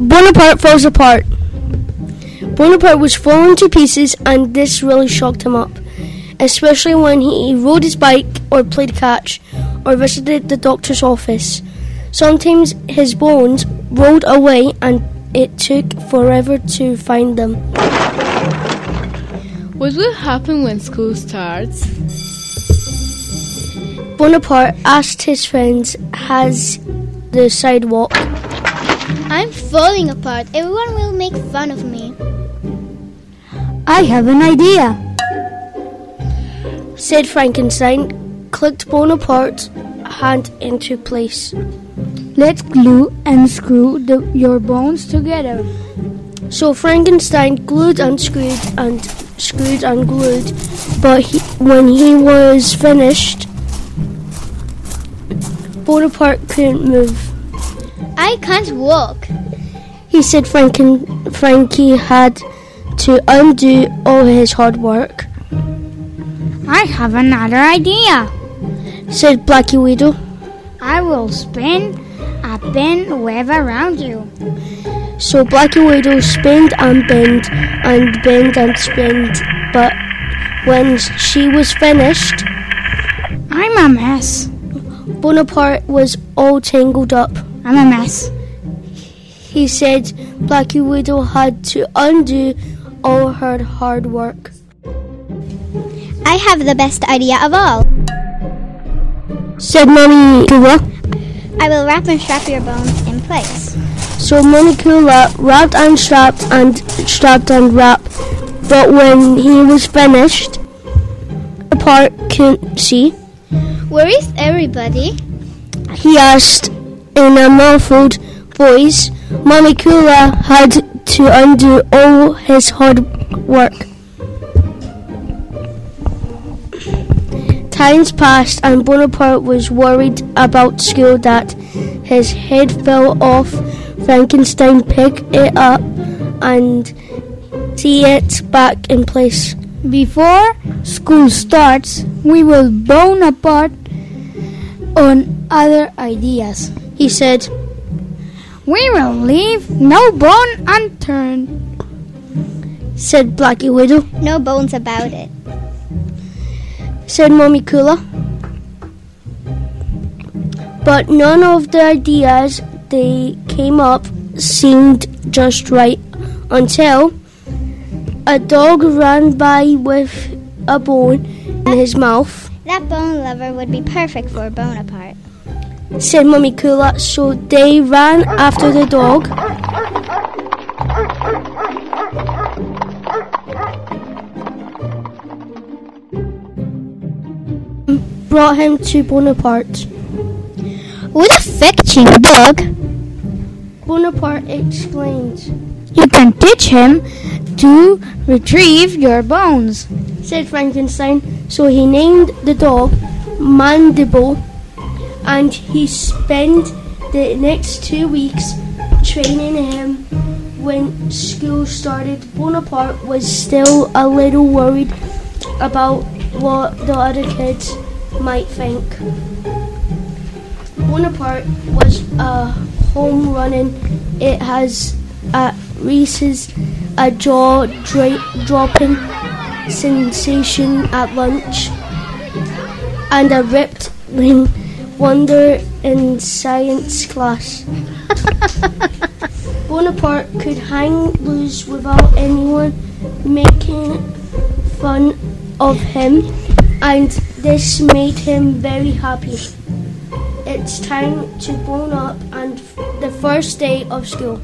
Bonaparte falls apart. Bonaparte was falling to pieces, and this really shocked him up, especially when he rode his bike or played catch or visited the doctor's office. Sometimes his bones rolled away, and it took forever to find them. What will happen when school starts? Bonaparte asked his friends, Has the sidewalk? I'm falling apart. Everyone will make fun of me. I have an idea, said Frankenstein, clicked Bonaparte's hand into place. Let's glue and screw the, your bones together. So Frankenstein glued and screwed and screwed and glued, but he, when he was finished, Bonaparte couldn't move. I can't walk. He said Franken, Frankie had to undo all his hard work. I have another idea, said Blackie Widow. I will spin a bend web around you. So Blackie Widow spinned and bent and bent and spinned, but when she was finished, I'm a mess. Bonaparte was all tangled up. I'm a mess. He said Blackie Widow had to undo all her hard work. I have the best idea of all, said Mummicula. I will wrap and strap your bones in place. So Mummicula wrapped and strapped and strapped and wrapped, but when he was finished, the part couldn't see. Where is everybody? He asked in a muffled voice. Mummicula had to undo all his hard work. Times passed and Bonaparte was worried about school that his head fell off. Frankenstein picked it up and see it back in place. Before school starts, we will bone apart on other ideas, he said. We will leave no bone unturned, said Blackie Widow. No bones about it, said Mummicula. But none of the ideas they came up seemed just right until a dog ran by with a bone in his mouth. That bone lover would be perfect for Bonaparte, said Mummicula. So they ran after the dog. Brought him to Bonaparte. What a fetching dog! Bonaparte explained. You can teach him to retrieve your bones, said Frankenstein. So he named the dog Mandible, and he spent the next two weeks training him. When school started, Bonaparte was still a little worried about what the other kids might think. Bonaparte was a home running. It has at Reese's a jaw dra- dropping sensation at lunch and a ripped ring wonder in science class. Bonaparte could hang loose without anyone making fun of him, and this made him very happy. It's time to bone up and f- the first day of school.